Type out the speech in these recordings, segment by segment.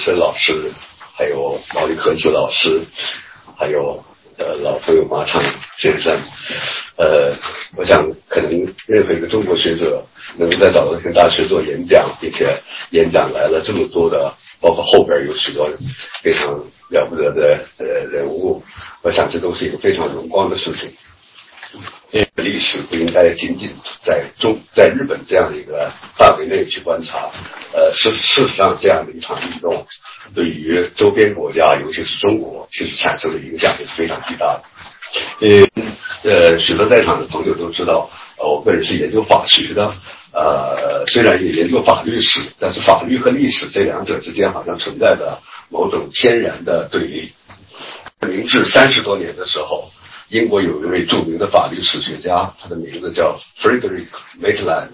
生老师，还有毛利克子老师，还有呃老朋友马场先生，呃，我想可能任何一个中国学者能够在早稻田大学做演讲，并且演讲来了这么多的，包括后边有许多非常了不得的呃人物，我想这都是一个非常荣光的事情。这个历史不应该仅仅在中在日本这样的一个范围内去观察，呃，事事实上这样的一场运动，对于周边国家，尤其是中国，其实产生的影响也是非常巨大的。呃，呃，许多在场的朋友都知道，呃，我个人是研究法学的，呃，虽然也研究法律史，但是法律和历史这两者之间好像存在着某种天然的对立。明治三十多年的时候。英国有一位著名的法律史学家，他的名字叫 Frederick Maitland，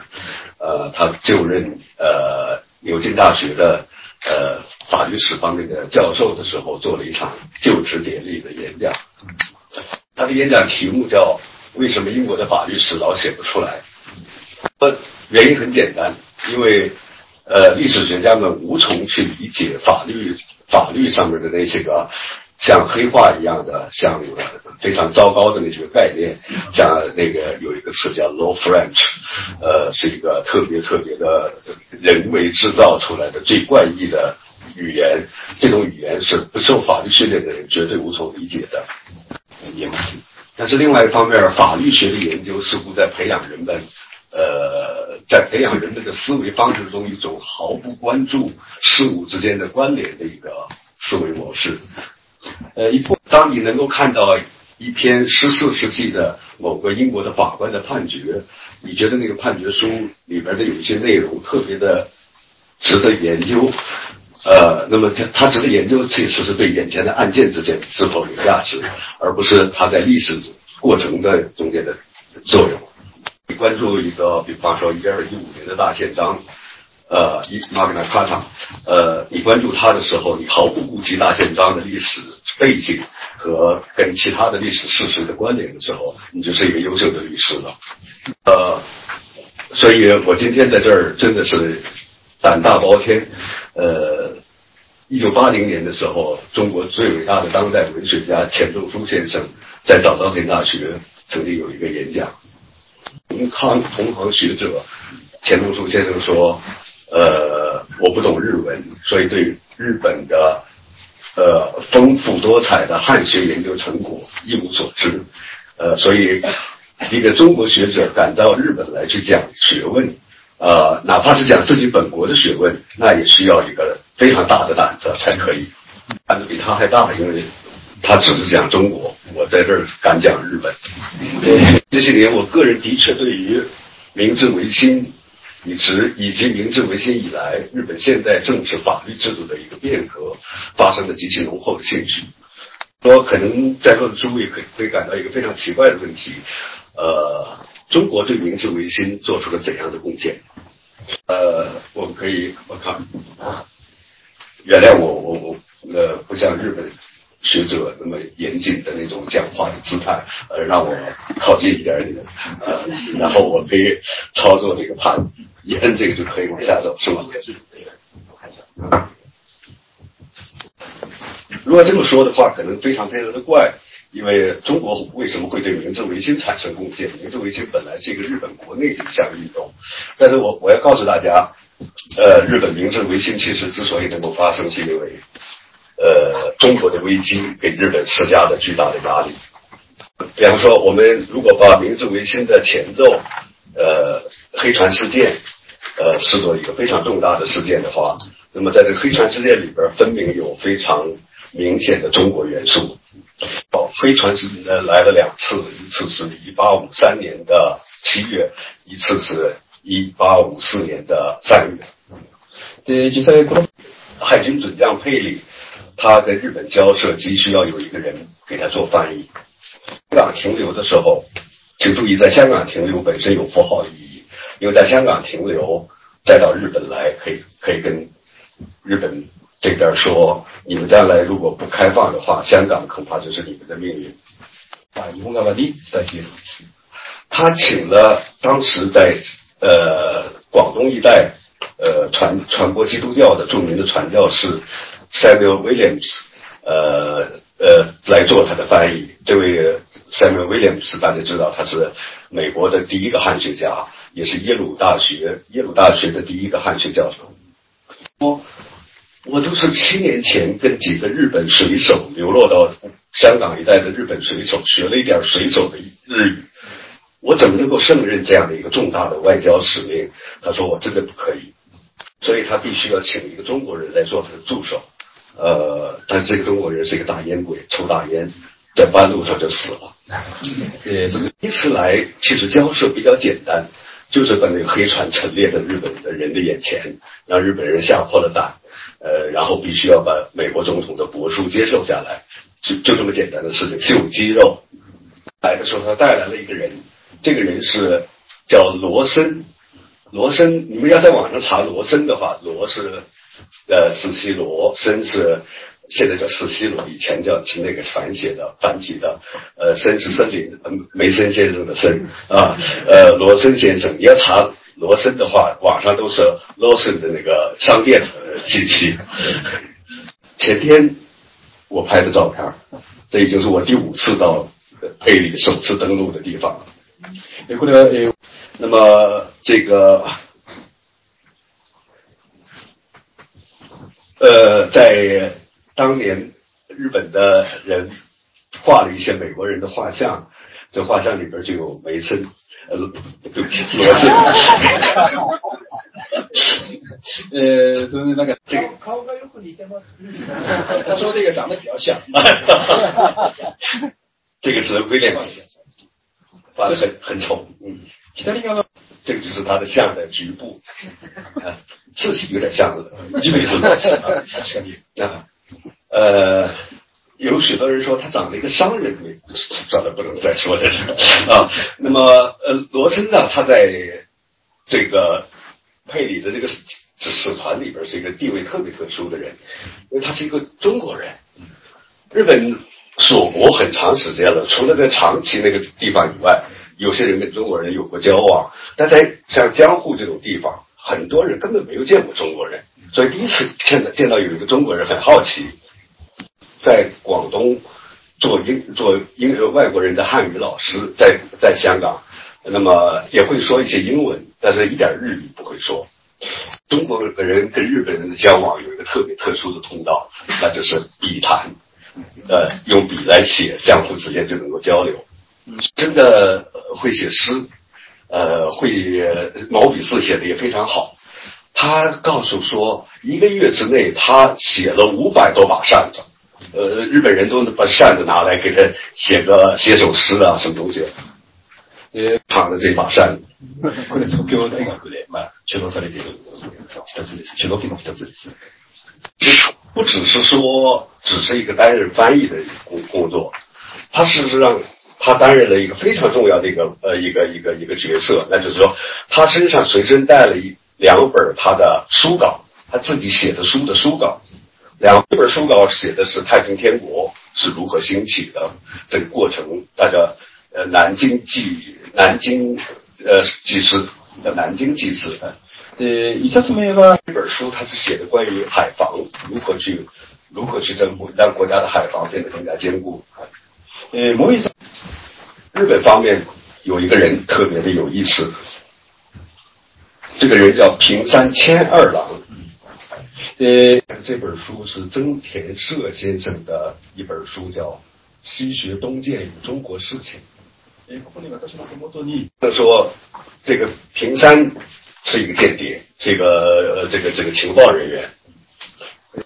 呃，他就任呃牛津大学的呃法律史方面的教授的时候，做了一场就职典礼的演讲。他的演讲题目叫“为什么英国的法律史老写不出来？”呃，原因很简单，因为呃历史学家们无从去理解法律法律上面的那些个。像黑话一样的，像非常糟糕的那些个概念，像那个有一个词叫 Low French，呃，是一个特别特别的人为制造出来的最怪异的语言。这种语言是不受法律训练的人绝对无从理解的。但是另外一方面，法律学的研究似乎在培养人们，呃，在培养人们的思维方式中一种毫不关注事物之间的关联的一个思维模式。呃，一部当你能够看到一篇十四世纪的某个英国的法官的判决，你觉得那个判决书里边的有一些内容特别的值得研究，呃，那么它它值得研究其实是对眼前的案件之间是否有价值，而不是它在历史过程的中间的作用。你关注一个，比方说一二一五年的大宪章。呃，一马格纳卡塔，呃，你关注他的时候，你毫不顾及大宪章的历史背景和跟其他的历史事实的关联的时候，你就是一个优秀的律师了。呃，所以我今天在这儿真的是胆大包天。呃，一九八零年的时候，中国最伟大的当代文学家钱钟书先生在早稻田大学曾经有一个演讲，同康同行学者钱钟书先生说。呃，我不懂日文，所以对日本的呃丰富多彩的汉学研究成果一无所知。呃，所以一个中国学者赶到日本来去讲学问，呃，哪怕是讲自己本国的学问，那也需要一个非常大的胆子才可以。胆子比他还大，因为他只是讲中国，我在这儿敢讲日本。这些年，我个人的确对于明治维新。以及以及明治维新以来日本现代政治法律制度的一个变革，发生了极其浓厚的兴趣。说可能在座的诸位可会感到一个非常奇怪的问题：呃，中国对明治维新做出了怎样的贡献？呃，我们可以我看，原谅我我我呃不像日本。学者那么严谨的那种讲话的姿态，呃，让我靠近一点点，呃，然后我可以操作这个盘，一摁这个就可以往下走，是吗？如果这么说的话，可能非常非常的怪，因为中国为什么会对明治维新产生贡献？明治维新本来是一个日本国内的一项运动，但是我我要告诉大家，呃，日本明治维新其实之所以能够发生，是因为。呃，中国的危机给日本施加了巨大的压力。比方说，我们如果把明治维新的前奏，呃，黑船事件，呃，视作一个非常重大的事件的话，那么在这个黑船事件里边，分明有非常明显的中国元素。哦，黑船是呃来了两次，一次是一八五三年的七月，一次是一八五四年的三月。对，就在海军准将佩里。他跟日本交涉，急需要有一个人给他做翻译。香港停留的时候，请注意，在香港停留本身有符号意义，因为在香港停留，再到日本来，可以可以跟日本这边说，你们将来如果不开放的话，香港恐怕就是你们的命运。啊，日本側的在介入。他请了当时在呃广东一带呃传传播基督教的著名的传教士。Samuel Williams，呃呃来做他的翻译。这位 Samuel Williams 大家知道他是美国的第一个汉学家，也是耶鲁大学耶鲁大学的第一个汉学教授。我我都是七年前跟几个日本水手流落到香港一带的日本水手学了一点水手的日语，我怎么能够胜任这样的一个重大的外交使命？他说我真的不可以，所以他必须要请一个中国人来做他的助手。呃，但这个中国人是一个大烟鬼，抽大烟，在半路上就死了。呃，这个第一次来其实交涉比较简单，就是把那个黑船陈列在日本的人的眼前，让日本人吓破了胆。呃，然后必须要把美国总统的帛书接受下来，就就这么简单的事情，秀肌肉。来的时候，他带来了一个人，这个人是叫罗森。罗森，你们要在网上查罗森的话，罗是呃斯西罗，森是现在叫斯西罗，以前叫是那个繁写的繁体的，呃，森是森林梅森先生的森啊，呃，罗森先生，你要查。罗森的话，网上都是罗森的那个商店的信息。前天我拍的照片，这已经是我第五次到佩里首次登陆的地方了。那么这个，呃，在当年日本的人画了一些美国人的画像，这画像里边就有梅森。呃，对不起，罗森。呃，就是那个这个。他说这个长得比较像。这个是威廉姆斯，画的很很丑。嗯。这个就是他的像的局部啊，字体有点像基本是啊，呃。有许多人说他长了一个商人味，算了，不能再说这是啊。那么，呃，罗森呢，他在这个佩里的这个使团里边是一个地位特别特殊的人，因为他是一个中国人。日本锁国很长时间了，除了在长崎那个地方以外，有些人跟中国人有过交往，但在像江户这种地方，很多人根本没有见过中国人，所以第一次见到见到有一个中国人，很好奇。在广东做英做英外国人的汉语老师，在在香港，那么也会说一些英文，但是一点日语不会说。中国人跟日本人的交往有一个特别特殊的通道，那就是笔谈，呃，用笔来写，相互之间就能够交流。真的会写诗，呃，会毛笔字写的也非常好。他告诉说，一个月之内他写了五百多把扇子。呃，日本人都把扇子拿来给他写个写首诗啊，什么东西？呃，躺着这把扇子。これ東京大学でまあ主導されている一つです。主導の一つです。不只是说只是一个担任翻译的工工作，他事实上 他担任了一个非常重要的一个呃一个一个一个角色，那就是说他身上随身带了一两本他的书稿，他自己写的书的书稿。两本书稿写的是太平天国是如何兴起的这个过程，大家呃南京记南京呃记事的南京记事呃以下子没有吧？这本书它是写的关于海防如何去如何去征服，让国家的海防变得更加坚固。呃，某一次日本方面有一个人特别的有意思，这个人叫平山千二郎。呃，这本书是增田社先生的一本书，叫《西学东渐与中国事情》。他说，这个平山是一个间谍，这个这个这个情报人员。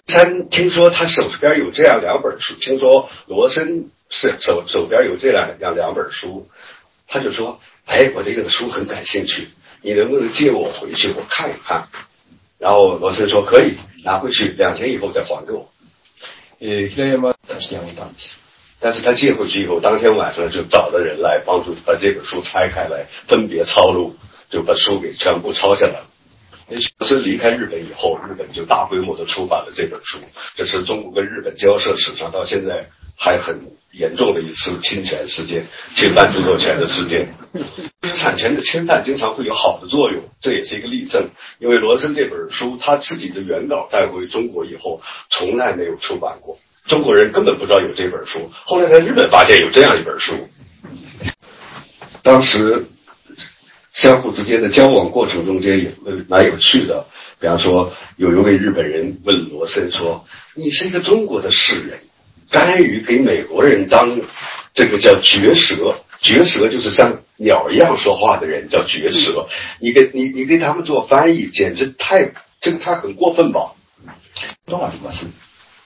山听说他手边有这样两本书，听说罗森是手手边有这样两两本书，他就说：“哎，我对这个书很感兴趣，你能不能借我回去，我看一看？”然后罗森说：“可以。”拿回去两天以后再还给我。呃，但是他借回去以后，当天晚上就找了人来帮助把这本书拆开来，分别抄录，就把书给全部抄下来了。罗森离开日本以后，日本就大规模的出版了这本书，这是中国跟日本交涉史上到现在还很严重的一次侵权事件，侵犯著作权的事件。知识产权的侵犯经常会有好的作用，这也是一个例证。因为罗森这本书他自己的原稿带回中国以后，从来没有出版过，中国人根本不知道有这本书。后来在日本发现有这样一本书，当时相互之间的交往过程中间也蛮有趣的。比方说，有一位日本人问罗森说：“你是一个中国的士人。”甘于给美国人当这个叫绝舌，绝舌就是像鸟一样说话的人叫绝舌。你给你你给他们做翻译，简直太这个他很过分吧？多少什么事？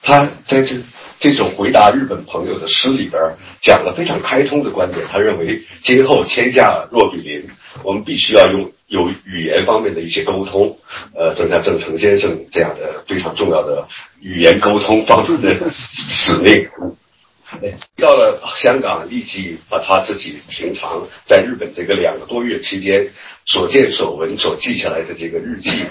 他在这这种回答日本朋友的诗里边讲了非常开通的观点。他认为今后天下若比邻，我们必须要用有语言方面的一些沟通。呃，正像郑成先生这样的非常重要的。语言沟通方面的使命，到了香港，立即把他自己平常在日本这个两个多月期间所见所闻所记下来的这个日记，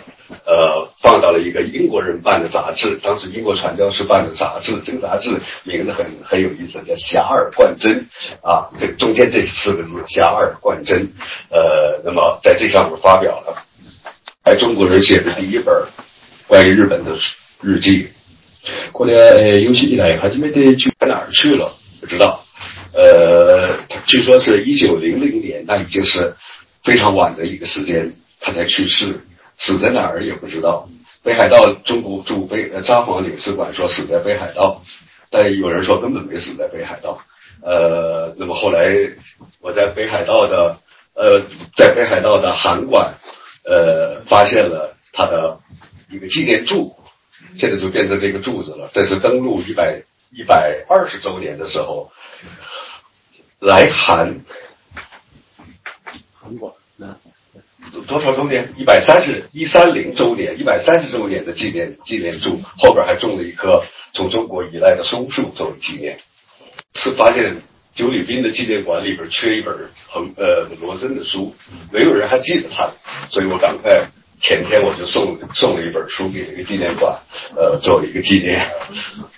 呃，放到了一个英国人办的杂志，当时英国传教士办的杂志，这个杂志名字很很有意思，叫《遐迩贯真》啊，这中间这四个字“遐迩贯真”，呃，那么在这上面发表了，还中国人写的第一本关于日本的日记。これは、えー、有史以来初めて去哪儿去了？不知道。呃，据说是一九零零年，那已经是 非常晚的一个时间，他才去世。死在哪儿也不知道。北海道中国驻北呃札幌领事馆说死在北海道，但有人说根本没死在北海道。呃，那么后来我在北海道的呃在北海道的函馆呃发现了他的一个纪念柱。现在就变成这个柱子了。这是登陆一百一百二十周年的时候来函，韩国多少周年？一百三十一三零周年，一百三十周年的纪念纪念柱，后边还种了一棵从中国移来的松树作为纪念。是发现九里滨的纪念馆里边缺一本横呃罗森的书，没有人还记得他，所以我赶快。前天我就送送了一本书给这个纪念馆，呃，作为一个纪念。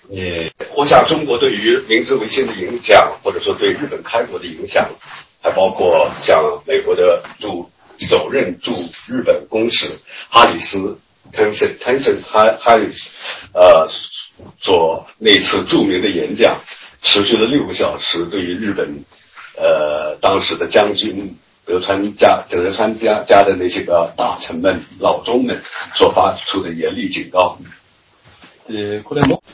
呃，我想中国对于明治维新的影响，或者说对日本开国的影响，还包括像美国的驻首任驻日本公使哈里斯 （Tenson Tenson Harris） 呃做那次著名的演讲，持续了六个小时，对于日本呃当时的将军。德川家德川家家的那些个大臣们、老中们所发出的严厉警告。呃，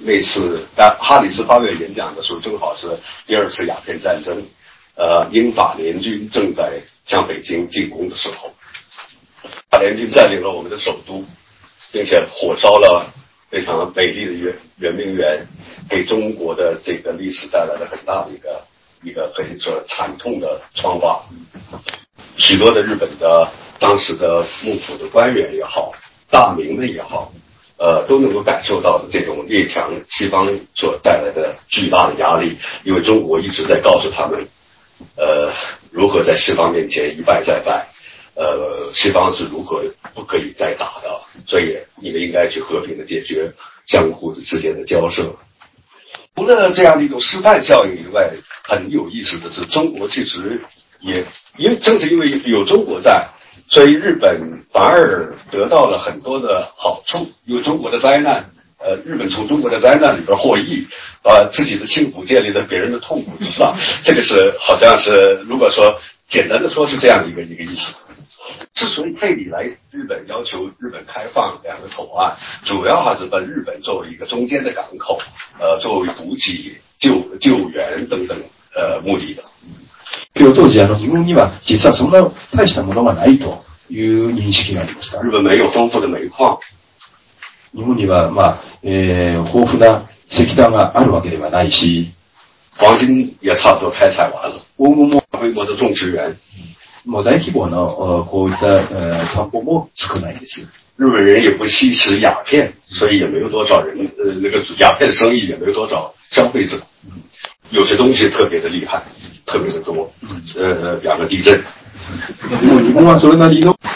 那次当哈里斯发表演讲的时候，正好是第二次鸦片战争，呃，英法联军正在向北京进攻的时候，法联军占领了我们的首都，并且火烧了非常美丽的圆圆明园，给中国的这个历史带来了很大的一个一个可以说惨痛的创伤。许多的日本的当时的幕府的官员也好，大名们也好，呃，都能够感受到这种列强西方所带来的巨大的压力，因为中国一直在告诉他们，呃，如何在西方面前一败再败，呃，西方是如何不可以再打的，所以你们应该去和平的解决相互之间的交涉。除了这样的一种示范效应以外，很有意思的是，中国其实。也因为正是因为有中国在，所以日本反而得到了很多的好处。有中国的灾难，呃，日本从中国的灾难里边获益，把自己的幸福建立在别人的痛苦之上。这个是好像是如果说简单的说是这样的一个一个意思。之所以佩里来日本要求日本开放两个口岸，主要还是把日本作为一个中间的港口，呃，作为补给、救救援等等呃目的的。今日当時あの日本には実はそんな大したものがないという認識がありました。日本没有丰富的煤矿。 日本には、まあ、えー、豊富な石炭があるわけではないし、黄金也差不多开采完了。黄金も规模的种植园。もう大規模のこういった、えー、田んぼも少ないです。日本人也不吸食鸦片，所以也没有多少人，呃，那个鸦片生意也没有多少消费者。有些东西特别的厉害，特别的多。呃，两个地震。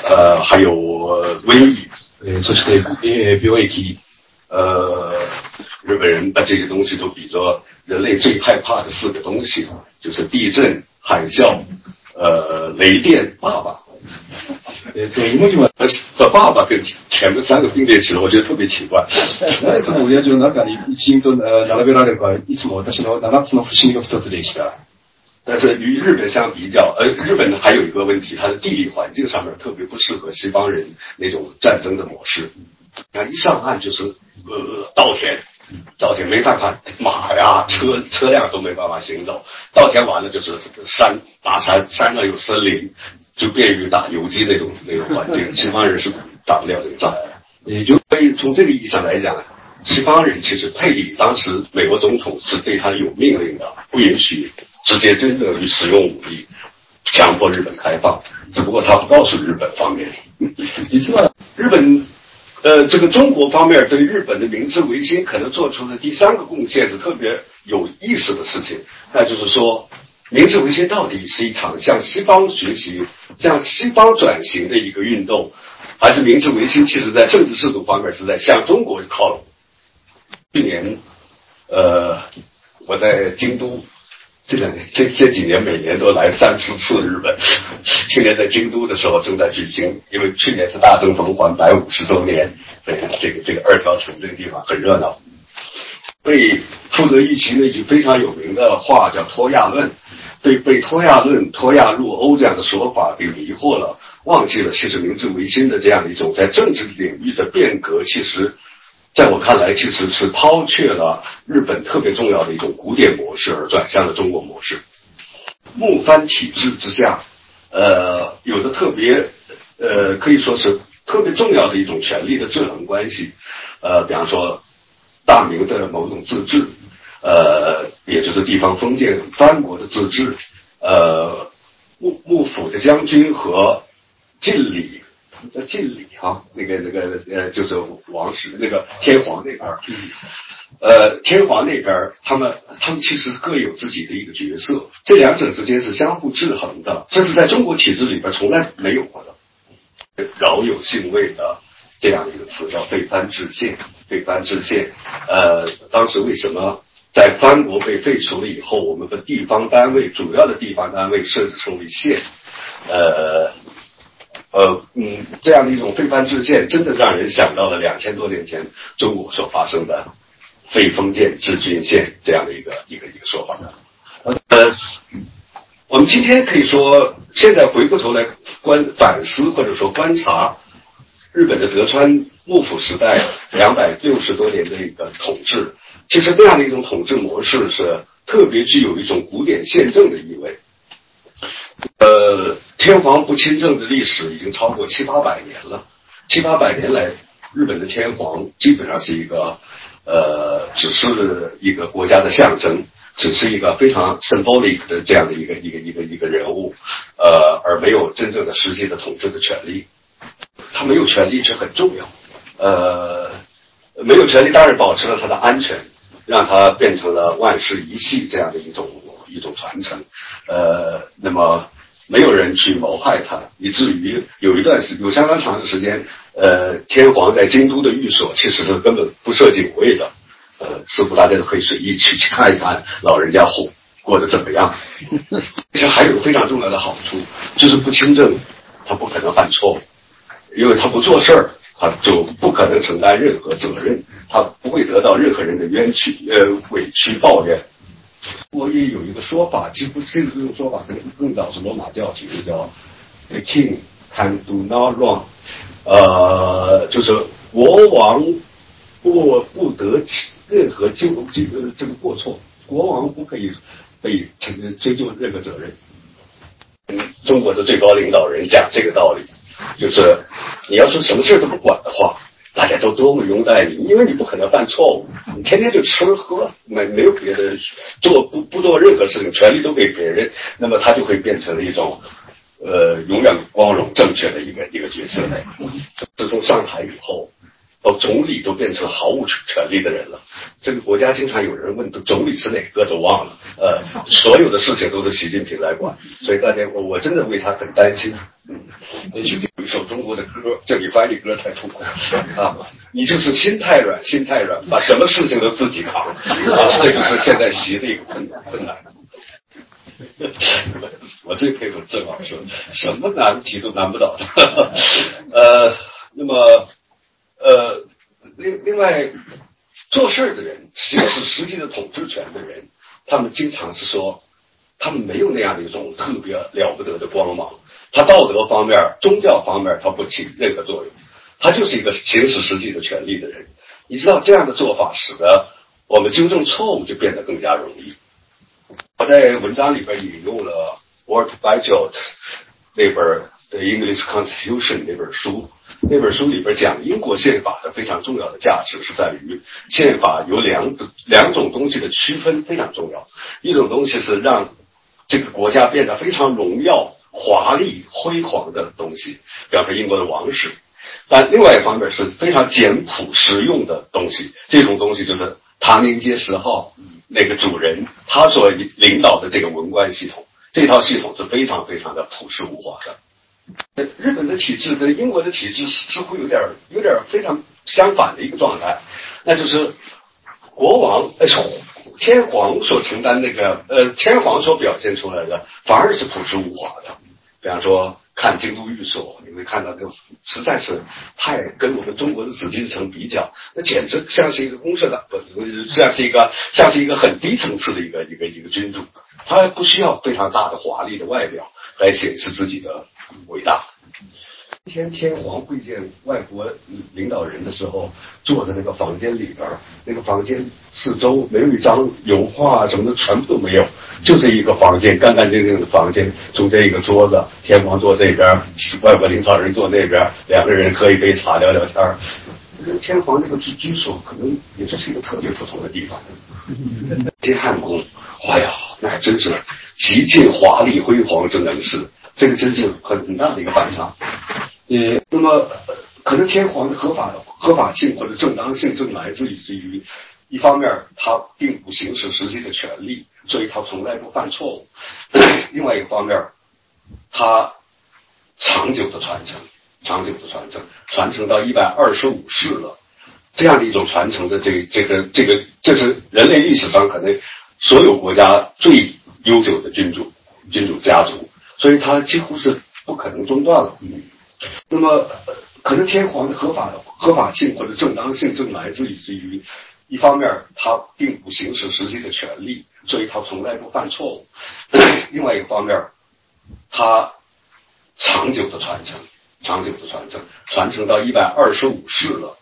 呃，还有瘟疫。 呃，そして、え病疫。呃， 日本人把这些东西都比作人类最害怕的四个东西，就是地震、海啸、呃雷电、爸爸。えっ、と、今には、把爸爸跟前面三个并列起来，我觉得特别奇怪。なぜその親父の中に一員とえー並べられるか、いつも私の7つの不思議の一つでした。 但是与日本相比较，呃，日本还有一个问题，它的地理环境上面特别不适合西方人那种战争的模式。那一上岸就是呃稻田，稻田没办法，马呀、车车辆都没办法行走。稻田完了就是山大山，山上有森林，就便于打游击那种那种环境。西方人是打不了这个仗。えー就所以从这个意义上来讲，西方人其实佩里当时美国总统是对他有命令的，不允许直接真正于使用武力，强迫日本开放。只不过他不告诉日本方面。你知道、日本，呃，这个中国方面对日本的明治维新可能做出的第三个贡献是特别有意思的事情，那就是说，明治维新到底是一场向西方学习、向西方转型的一个运动，还是明治维新其实在政治制度方面是在向中国靠拢？去年，呃，我在京都。这两年，这这几年每年都来三四次日本。去年在京都的时候正在举行，因为去年是大政奉还百五十周年，所以这个这个二条城这个地方很热闹。被负责一席那句非常有名的话叫“脱亚论”，被被“脱亚论”“脱亚入欧”这样的说法给迷惑了，忘记了其实明治维新的这样一种在政治领域的变革，其实在我看来其实是抛却了日本特别重要的一种古典模式，而转向了中国模式。幕藩体制之下，呃，有着特别呃可以说是特别重要的一种权力的制衡关系，呃，比方说大明的某种自治，呃，也就是地方封建藩国的自治，呃，幕幕府的将军和晋礼。叫晋礼哈，那个那个呃，就是王室那个天皇那边儿，呃，天皇那边儿，他们他们其实各有自己的一个角色，这两者之间是相互制衡的，这是在中国体制里边从来没有过的，饶有兴味的这样一个词叫废藩置县，废藩置县，呃，当时为什么在藩国被废除了以后，我们的地方单位主要的地方单位设置成为县，呃。呃，嗯，这样的一种废藩制宪，真的让人想到了两千多年前中国所发生的废封建置郡县这样的一个一个一个说法。呃，我们今天可以说，现在回过头来观反思或者说观察日本的德川幕府时代两百六十多年的一个统治，其实这样的一种统治模式是特别具有一种古典宪政的意味。呃，天皇不亲政的历史已经超过七八百年了。七八百年来，日本的天皇基本上是一个，呃，只是一个国家的象征，只是一个非常 symbolic 的这样的一个一个一个一个人物，呃，而没有真正的实际的统治的权利。他没有权利，这很重要。呃，没有权利当然保持了他的安全，让他变成了万世一系这样的一种一种传承。呃，那么没有人去谋害他，以至于有一段时有相当长的时间，呃，天皇在京都的寓所其实是根本不设警卫的，呃，似乎大家都可以随意去去看一看老人家活过得怎么样。其实还有非常重要的好处，就是不亲政，他不可能犯错误，因为他不做事儿，他就不可能承担任何责任，他不会得到任何人的冤屈、呃委屈、抱怨。我也有一个说法，几乎这种说法可能更早是罗马教其实叫，A king can do no wrong”，呃，就是国王不不得任何纠这个这个过错，国王不可以被承认追究任何责任。中国的最高领导人讲这个道理，就是你要是什么事都不管的话。大家都多么拥戴你，因为你不可能犯错误，你天天就吃喝，没没有别的，做不不做任何事情，权利都给别人，那么他就会变成了一种，呃，永远光荣正确的一个一个角色。自从上台以后，到总理都变成毫无权力的人了。这个国家经常有人问，总理是哪个都忘了。呃，所有的事情都是习近平来管，所以大家我我真的为他很担心。嗯，也许有一首中国的歌，叫《你翻译歌太痛苦啊！你就是心太软，心太软，把什么事情都自己扛啊！这就是现在习的一个困难困难。我最佩服郑老师，什么难题都难不倒他。呃，那么呃，另另外，做事的人，行使实际的统治权的人，他们经常是说，他们没有那样的一种特别了不得的光芒。他道德方面、宗教方面，他不起任何作用，他就是一个行使实际的权利的人。你知道这样的做法，使得我们纠正错误就变得更加容易。我在文章里边引用了 Walt Bajot 那本的《English Constitution》那本书，那本书里边讲英国宪法的非常重要的价值是在于宪法有两两种东西的区分非常重要，一种东西是让这个国家变得非常荣耀。华丽辉煌的东西，比方说英国的王室，但另外一方面是非常简朴实用的东西。这种东西就是唐宁街十号那个主人他所领导的这个文官系统，这套系统是非常非常的朴实无华的。日本的体制跟英国的体制似乎有点有点非常相反的一个状态，那就是国王呃。天皇所承担那个呃，天皇所表现出来的反而是朴实无华的。比方说，看京都御所，你会看到那实在是太跟我们中国的紫禁城比较，那简直像是一个公社的，不像是一个像是一个很低层次的一个一个一个君主，他不需要非常大的华丽的外表来显示自己的伟大。天天皇会见外国领导人的时候，坐在那个房间里边，那个房间四周没有一张油画什么的，全部都没有，就这一个房间，干干净净的房间，中间一个桌子，天皇坐这边，外国领导人坐那边，两个人喝一杯茶聊聊天儿。天皇那个居居所可能也就是一个特别普通的地方。天汉宫，哎呀，那还真是极尽华丽辉煌之能事，这个真是很很大的一个反差。呃，那么可能天皇的合法合法性或者正当性正来自于于一方面，他并不行使实际的权利，所以他从来不犯错误；另外一个方面，他长久的传承，长久的传承，传承到一百二十五世了，这样的一种传承的这这个这个，这是人类历史上可能所有国家最悠久的君主君主家族，所以它几乎是不可能中断了。那么，可能天皇的合法合法性或者正当性正来自于于一方面，他并不行使实际的权利，所以他从来不犯错误；另外一个方面，他长久的传承，长久的传承，传承到一百二十五世了，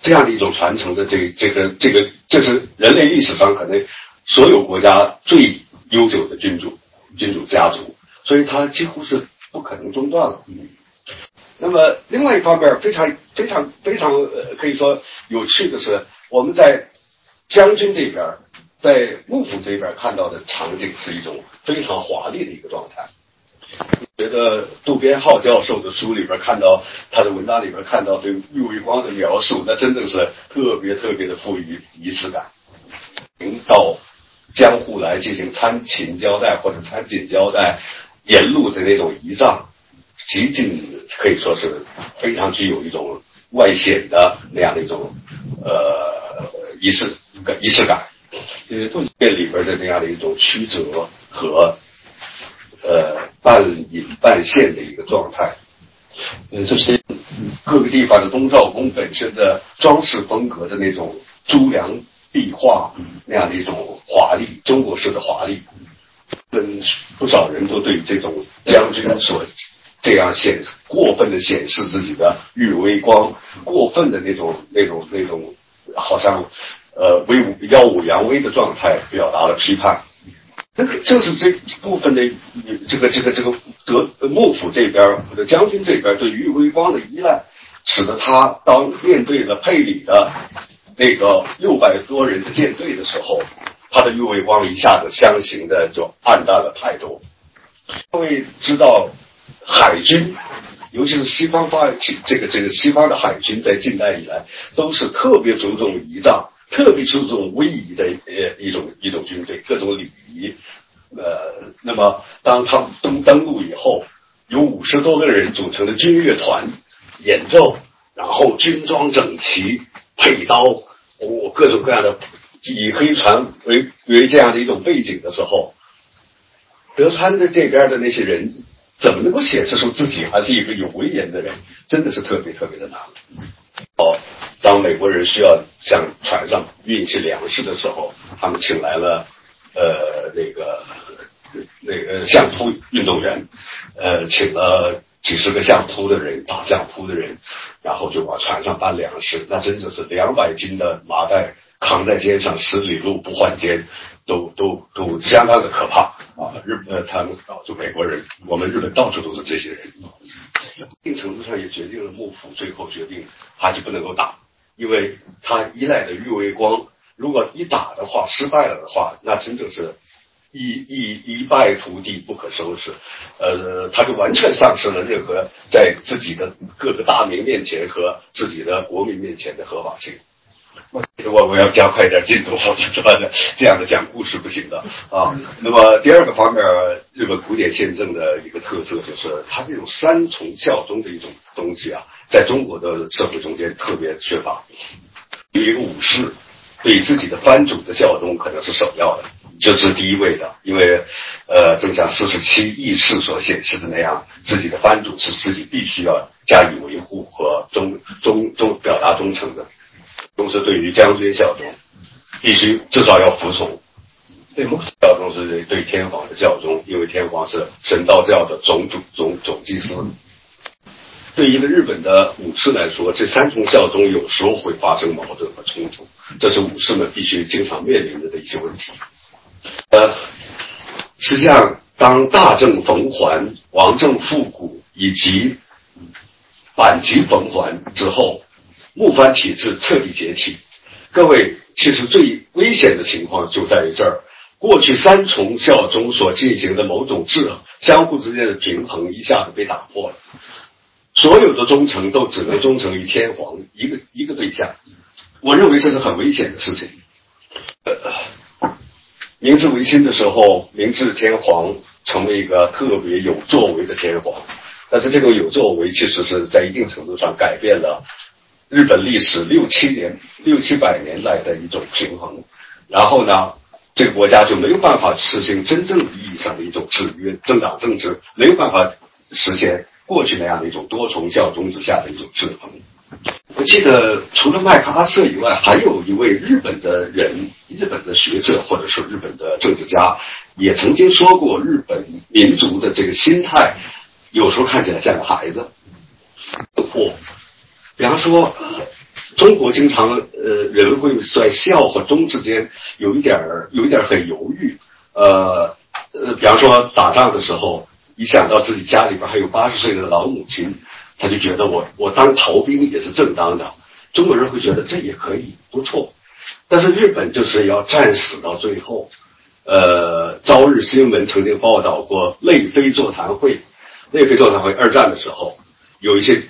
这样的一种传承的这这个这个，这是人类历史上可能所有国家最悠久的君主君主家族，所以它几乎是不可能中断了。嗯那么，另外一方面非常非常非常呃，可以说有趣的是，我们在将军这边，在幕府这边看到的场景是一种非常华丽的一个状态。觉得渡边浩教授的书里边看到他的文章里边看到对玉卫光的描述，那真的是特别特别的富于仪式感。到江户来进行参勤交代或者参觐交代，沿路的那种仪仗。极尽可以说是非常具有一种外显的那样的一种呃仪式仪式感，呃，这里边的那样的一种曲折和呃半隐半现的一个状态，呃，这些各个地方的东照宫本身的装饰风格的那种朱梁壁画那样的一种华丽，中国式的华丽，跟不少人都对这种将军所。这样显过分的显示自己的玉微光，过分的那种那种那种，好像呃威武耀武扬威的状态，表达了批判。那正是这部分的这个这个这个德幕府这边或者将军这边对玉微光的依赖，使得他当面对了佩里的那个六百多人的舰队的时候，他的玉微光一下子相形的就暗淡了太多。各位知道。海军尤其是西方发起这个这个西方的海军在近代以来都是特别注重仪仗，特别注重威仪的呃一种一种军队，各种礼仪。呃，那么当他们登登陆以后，有五十多个人组成的军乐团演奏，然后军装整齐，佩刀，哦，各种各样的以黑船为为这样的一种背景的时候，德川的这边的那些人。怎么能够显示出自己还是一个有威严的人？真的是特别特别的难。哦，当美国人需要向船上运些粮食的时候，他们请来了呃那个那个相扑运动员，呃，请了几十个相扑的人，打相扑的人，然后就往船上搬粮食。那真的是两百斤的麻袋扛在肩上，十里路不换肩。都都都相当的可怕啊！日呃，他们到就美国人，我们日本到处都是这些人。一定程度上也决定了幕府最后决定还是不能够打，因为他依赖的玉为光，如果一打的话失败了的话，那真正是一一一败涂地，不可收拾。呃，他就完全丧失了任何在自己的各个大名面前和自己的国民面前的合法性。我我要加快点进度，这样的这样的讲故事不行的啊。那么第二个方面，日本古典宪政的一个特色就是，它这种三重效忠的一种东西啊，在中国的社会中间特别缺乏。有一个武士对自己的藩主的效忠可能是首要的，这是第一位的，因为呃，正像四十七义士所显示的那样，自己的藩主是自己必须要加以维护和忠忠忠表达忠诚的。同时，对于将军效忠，必须至少要服从。对效忠是对天皇的效忠，因为天皇是神道教的总主总总祭司。对一个日本的武士来说，这三重效忠有时候会发生矛盾和冲突，这是武士们必须经常面临着的一些问题。呃，实际上，当大政逢还、王政复古以及反击逢还之后。木藩体制彻底解体，各位，其实最危险的情况就在于这儿。过去三重效忠所进行的某种制衡，相互之间的平衡一下子被打破了。所有的忠诚都只能忠诚于天皇一个一个对象。我认为这是很危险的事情。呃，明治维新的时候，明治天皇成为一个特别有作为的天皇，但是这个有作为其实是在一定程度上改变了。日本历史六七年、六七百年来的一种平衡，然后呢，这个国家就没有办法实行真正意义上的一种制约，政党政治没有办法实现过去那样的一种多重效忠之下的一种制衡。我记得除了麦克阿瑟以外，还有一位日本的人、日本的学者或者说日本的政治家，也曾经说过，日本民族的这个心态有时候看起来像个孩子，不。比方说，中国经常呃，人会在孝和忠之间有一点儿，有一点儿很犹豫。呃呃，比方说打仗的时候，一想到自己家里边还有八十岁的老母亲，他就觉得我我当逃兵也是正当的。中国人会觉得这也可以不错，但是日本就是要战死到最后。呃，朝日新闻曾经报道过内飞座谈会，内飞座谈会二战的时候有一些。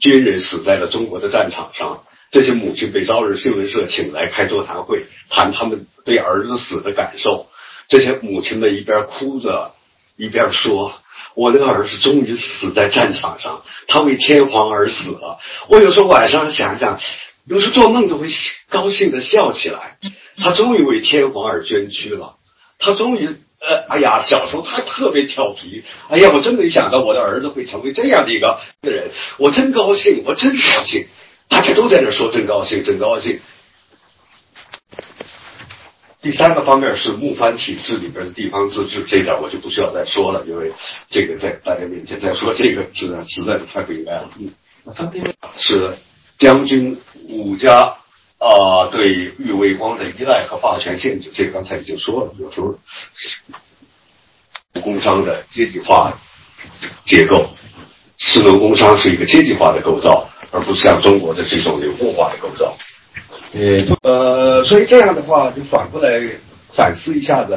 军人死在了中国的战场上，这些母亲被朝日新闻社请来开座谈会，谈他们对儿子死的感受。这些母亲们一边哭着，一边说：“我那个儿子终于死在战场上，他为天皇而死了。”我有时候晚上想想，有时做梦都会高兴的笑起来。他终于为天皇而捐躯了，他终于。呃，哎呀，小时候他特别调皮。哎呀，我真没想到我的儿子会成为这样的一个人，我真高兴，我真高兴。大家都在那说真高兴，真高兴。第三个方面是木藩体制里边的地方自治，这点我就不需要再说了，因为这个在大家面前再说这个实在实在是太不应该了。嗯，是将军武家。啊，对玉微光的依赖和霸权限制，这个刚才已经说了。有时候，工商的阶级化结构，士农工商是一个阶级化的构造，而不是像中国的这种流动化的构造。呃呃，所以这样的话，就反过来反思一下子，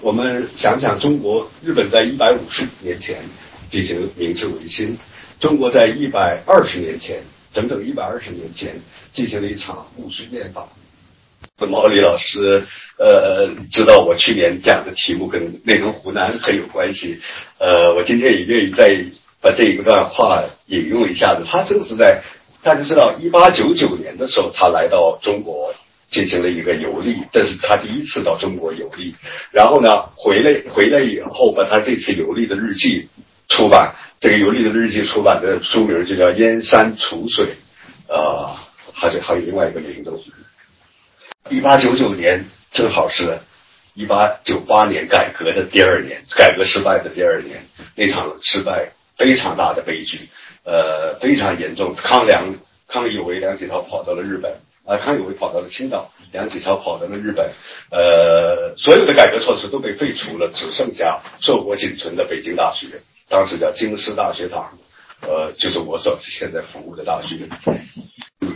我们想想中国、日本在一百五十年前进行明治维新，中国在一百二十年前，整整一百二十年前进行了一场戊戌变法。毛李老师，呃，知道我去年讲的题目跟内蒙湖南很有关系，呃，我今天也愿意再把这一段话引用一下子。他正是在大家知道，一八九九年的时候，他来到中国进行了一个游历，这是他第一次到中国游历。然后呢，回来回来以后，把他这次游历的日记出版。这个游历的日记出版的书名就叫《燕山楚水》，呃，还是还有另外一个名字。一八九九年正好是一八九八年改革的第二年，改革失败的第二年，那场失败非常大的悲剧，呃，非常严重。康梁、康有为、梁启超跑到了日本，啊，康有为跑到了青岛，梁启超跑到了日本，呃，所有的改革措施都被废除了，只剩下硕果仅存的北京大学，当时叫京师大学堂，呃，就是我所现在服务的大学。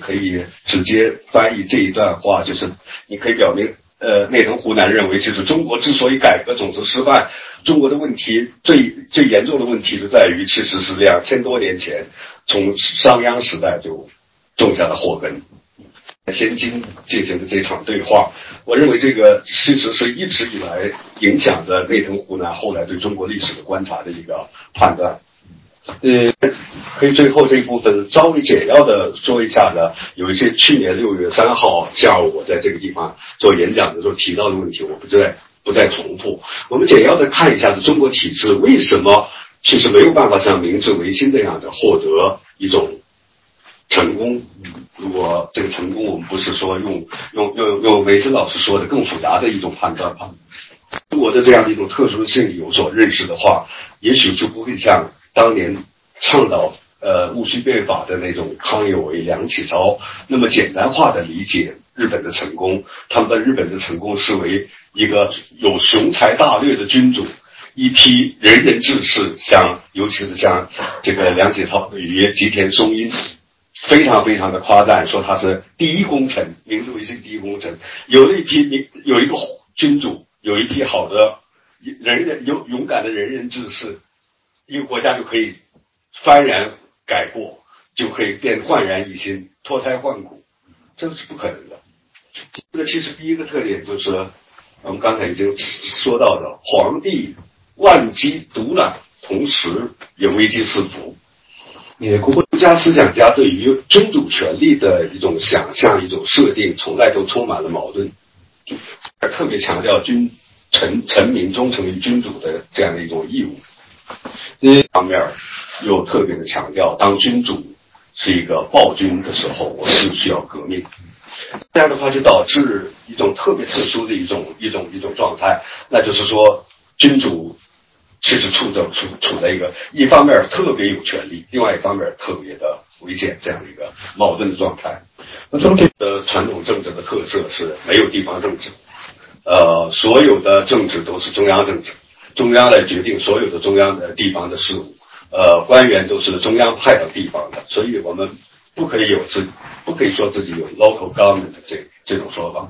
可以直接翻译这一段话，就是你可以表明，呃，内藤湖南认为，就是中国之所以改革总是失败，中国的问题最最严重的问题就在于，其实是两千多年前从商鞅时代就种下了祸根。在天津进行的这场对话，我认为这个其实是一直以来影响着内藤湖南后来对中国历史的观察的一个判断。呃，可以最后这一部分稍微简要的说一下呢，有一些去年六月三号下午我在这个地方做演讲的时候提到的问题，我不再不再重复。我们简要的看一下中国体制为什么其实没有办法像明治维新那样的获得一种成功。如果这个成功，我们不是说用用用用梅森老师说的更复杂的一种判断吧，中国的这样的一种特殊性有所认识的话，也许就不会像。当年倡导呃戊戌变法的那种康有为、梁启超，那么简单化的理解日本的成功，他们把日本的成功视为一个有雄才大略的君主，一批仁人志士，像尤其是像这个梁启超与吉田松阴，非常非常的夸赞，说他是第一功臣，明治维新第一功臣。有了一批明有一个君主，有一批好的仁人勇勇敢的仁人志士。一个国家就可以幡然改过，就可以变焕然一新、脱胎换骨，这是不可能的。这个其实第一个特点就是我们刚才已经说到的，皇帝万机独揽，同时也危机四伏。也国家思想家对于君主权力的一种想象、一种设定，从来都充满了矛盾，而特别强调君臣臣民忠诚于君主的这样的一种义务。另一方面又特别的强调，当君主是一个暴君的时候，我是需要革命。这样的话就导致一种特别特殊的一种一种一种状态，那就是说，君主其实处在处处在一个一方面特别有权利，另外一方面特别的危险这样一个矛盾的状态。那中国的传统政治的特色是没有地方政治，呃，所有的政治都是中央政治。中央来决定所有的中央的地方的事务，呃，官员都是中央派到地方的，所以我们不可以有自，不可以说自己有 local government 这这种说法。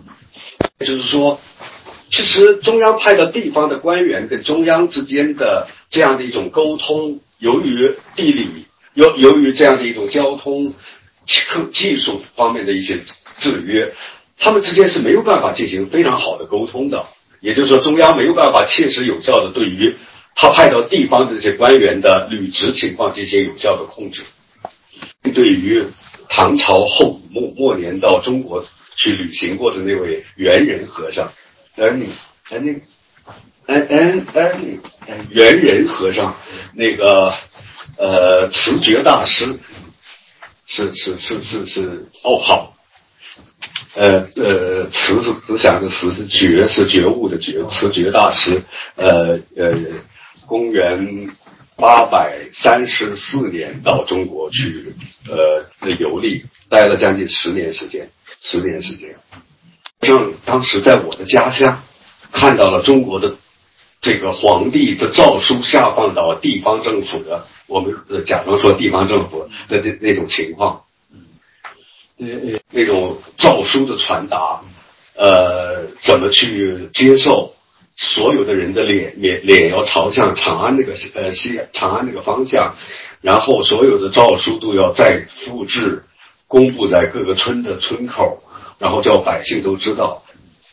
也就是说，其实中央派到地方的官员跟中央之间的这样的一种沟通，由于地理，由由于这样的一种交通、科技术方面的一些制约，他们之间是没有办法进行非常好的沟通的。也就是说，中央没有办法切实有效的对于他派到地方的这些官员的履职情况进行有效的控制。对于唐朝后末末年到中国去旅行过的那位猿人和尚，哎你哎那哎哎哎猿人和尚那个呃辞觉大师是是是是是哦好。呃呃，慈是慈祥的慈，是觉是觉悟的觉，慈觉大师，呃呃，公元八百三十四年到中国去呃游历，待了将近十年时间，十年时间。正当时在我的家乡，看到了中国的这个皇帝的诏书下放到地方政府的，我们假装说地方政府的那那种情况。呃呃，那种诏书的传达，呃，怎么去接受？所有的人的脸脸脸要朝向长安那个呃西长安那个方向，然后所有的诏书都要再复制，公布在各个村的村口，然后叫百姓都知道。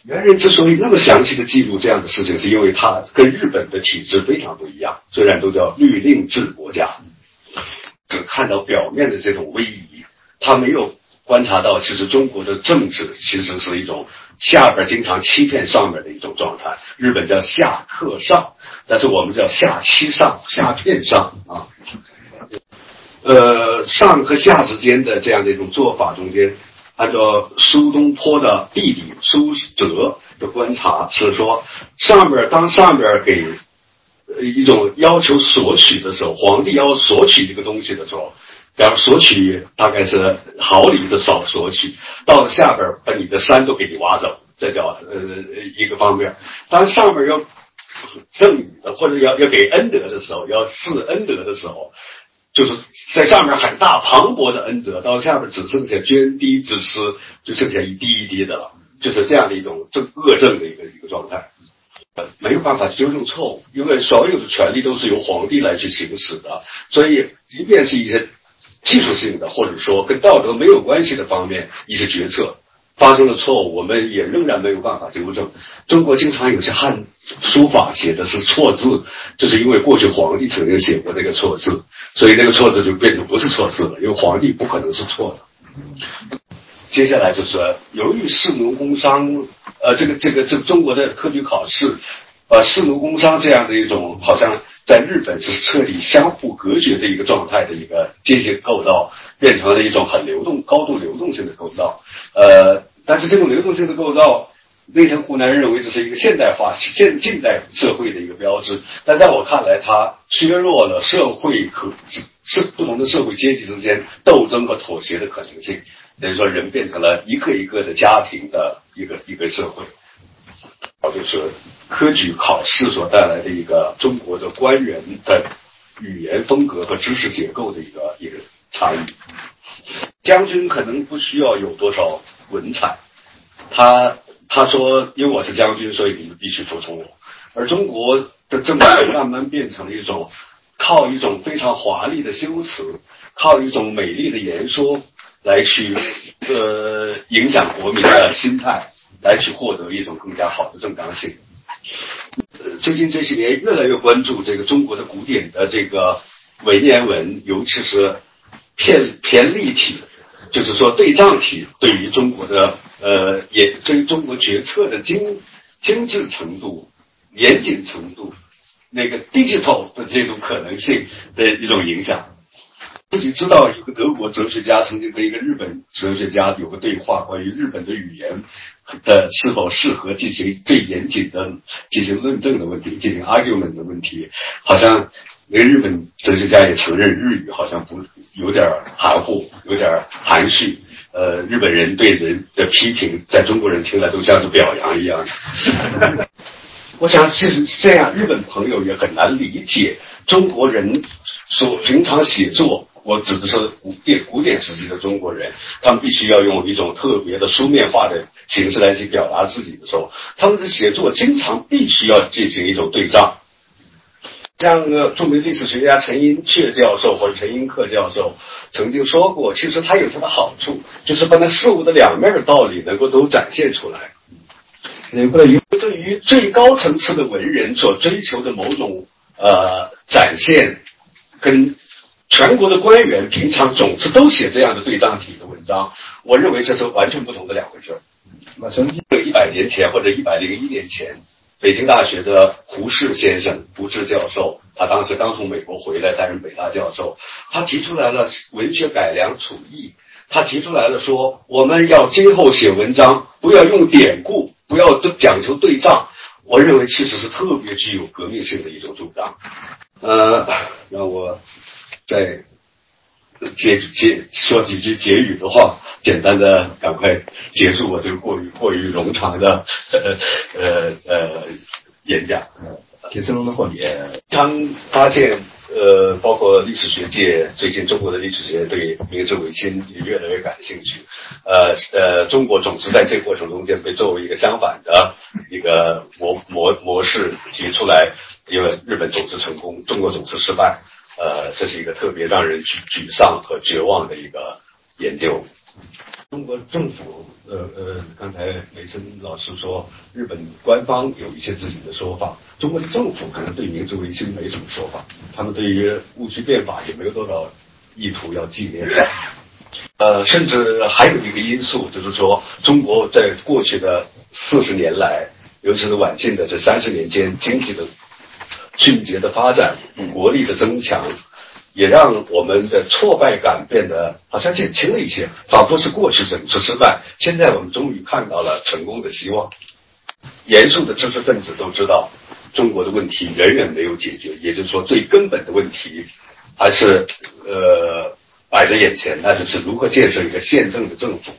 猿人之所以那么详细的记录这样的事情，是因为他跟日本的体制非常不一样。虽然都叫律令制国家，只看到表面的这种威仪，他没有观察到，其实中国的政治其实是一种下边经常欺骗上面的一种状态。日本叫下克上，但是我们叫下欺上、下骗上啊。呃，上和下之间的这样的一种做法中间。按照苏东坡的弟弟苏辙的观察是说，上边当上边给一种要求索取的时候，皇帝要索取一个东西的时候，比方索取大概是毫厘的少索取，到了下边把你的山都给你挖走，这叫呃一个方面。当上面要赠予的或者要要给恩德的时候，要赐恩德的时候。就是在上面很大磅礴的恩泽，到下面只剩下涓滴之施，就剩下一滴一滴的了，就是这样的一种正恶政的一个一个状态，呃，没有办法纠正错误，因为所有的权利都是由皇帝来去行使的，所以即便是一些技术性的或者说跟道德没有关系的方面一些决策。发生了错误，我们也仍然没有办法纠正。中国经常有些汉书法写的是错字，就是因为过去皇帝曾经写过那个错字，所以那个错字就变成不是错字了。因为皇帝不可能是错的。接下来就是由于士农工商，呃，这个这个这中国的科举考试，把士农工商这样的一种好像在日本是彻底相互隔绝的一个状态的一个阶级构造，变成了一种很流动、高度流动性的构造，呃。但是这种流动性的构造，内藤湖南认为这是一个现代化、现近代社会的一个标志。但在我看来，它削弱了社会和社不同的社会阶级之间斗争和妥协的可能性。等于说，人变成了一个一个的家庭的一个一个社会。就是科举考试所带来的一个中国的官员的语言风格和知识结构的一个一个差异。将军可能不需要有多少。文采，他他说，因为我是将军，所以你们必须服从我。而中国的政治慢慢变成了一种靠一种非常华丽的修辞，靠一种美丽的言说来去呃影响国民的心态，来去获得一种更加好的正当性。呃，最近这些年越来越关注这个中国的古典的这个文言文，尤其是偏偏立体。就是说，对仗体对于中国的呃，也对于中国决策的精精致程度、严谨程度，那个 digital 的这种可能性的一种影响。自己知道，有个德国哲学家曾经跟一个日本哲学家有个对话，关于日本的语言的是否适合进行最严谨的进行论证的问题，进行 argument 的问题，好像。那日本哲学家也承认日语好像不有点含糊，有点含蓄。呃，日本人对人的批评，在中国人听来都像是表扬一样。我想，其实这样，日本朋友也很难理解中国人所平常写作。我指的是古典古典时期的中国人，他们必须要用一种特别的书面化的形式来去表达自己的时候，他们的写作经常必须要进行一种对仗。像著名历史学家陈寅恪教授或者陈寅恪教授曾经说过，其实他有他的好处，就是把那事物的两面的道理能够都展现出来。对于对于最高层次的文人所追求的某种呃展现，跟全国的官员平常总是都写这样的对仗体的文章，我认为这是完全不同的两回事儿。那曾经一百年前或者一百零一年前。北京大学的胡适先生，胡适教授，他当时刚从美国回来，担任北大教授。他提出来了文学改良刍议，他提出来了说，我们要今后写文章不要用典故，不要都讲求对仗。我认为其实是特别具有革命性的一种主张。呃，让我再结结说几句结语的话。简单的，赶快结束我这个过于过于冗长的 呃呃演讲。铁丝龙的后面，当发现呃，包括历史学界，最近中国的历史学对明治维新也越来越感兴趣。呃呃，中国总是在这个过程中间被作为一个相反的一个模模模式提出来，因为日本总是成功，中国总是失败。呃，这是一个特别让人沮沮丧和绝望的一个研究。中国政府，呃呃，刚才梅森老师说，日本官方有一些自己的说法，中国的政府可能对民族维新没什么说法，他们对于戊戌变法也没有多少意图要纪念。呃，甚至还有一个因素，就是说，中国在过去的四十年来，尤其是晚近的这三十年间，经济的迅捷的发展，国力的增强，也让我们的挫败感变得好像减轻了一些，仿佛是过去整次失败，现在我们终于看到了成功的希望。严肃的知识分子都知道，中国的问题远远没有解决，也就是说，最根本的问题还是呃。摆在眼前，那就是如何建设一个宪政的政府，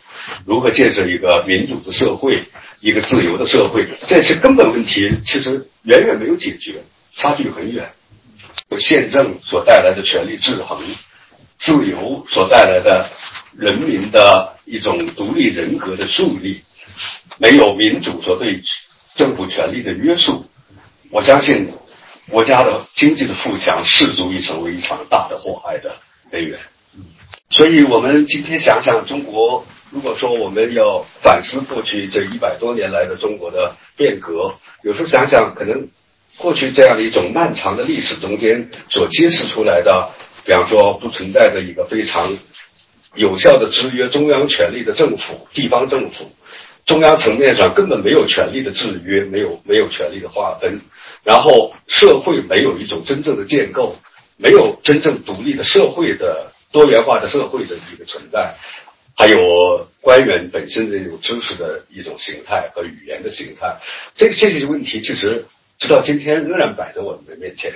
如何建设一个民主的社会，一个自由的社会。这些根本问题其实远远没有解决，差距很远。有宪政所带来的权力制衡，自由所带来的人民的一种独立人格的树立，没有民主所对政府权力的约束，我相信国家的经济的富强势足以成为一场大的祸害的根源。所以，我们今天想想，中国如果说我们要反思过去这一百多年来的中国的变革，有时候想想，可能过去这样的一种漫长的历史中间所揭示出来的，比方说不存在着一个非常有效的制约中央权力的政府，地方政府，中央层面上根本没有权力的制约，没有没有权力的划分，然后社会没有一种真正的建构，没有真正独立的社会的。多元化的社会的一个存在，还有官员本身的一种知识的一种形态和语言的形态，这这些问题其实直到今天仍然摆在我们的面前。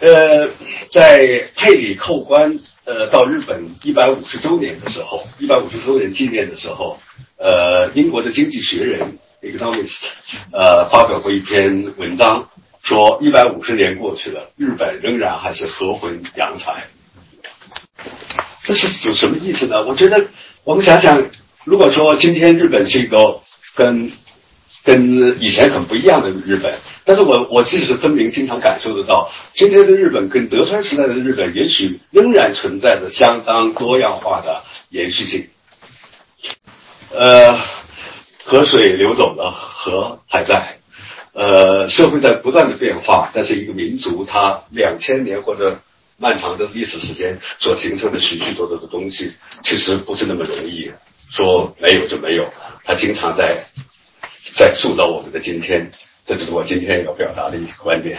呃，在佩里扣关呃到日本一百五十周年的时候，一百五十周年纪念的时候，呃，英国的经济学人 Economist 呃发表过一篇文章，说一百五十年过去了，日本仍然还是和魂洋财。这是指什么意思呢？我觉得，我们想想，如果说今天日本是一个跟跟以前很不一样的日本，但是我我其实分明经常感受得到，今天的日本跟德川时代的日本也许仍然存在着相当多样化的延续性。呃，河水流走了，河还在，呃，社会在不断的变化，但是一个民族它两千年或者。漫长的历史时间所形成的许许多多的东西，其实不是那么容易说没有就没有，它经常在在塑造我们的今天，这就是我今天要表达的一个观点。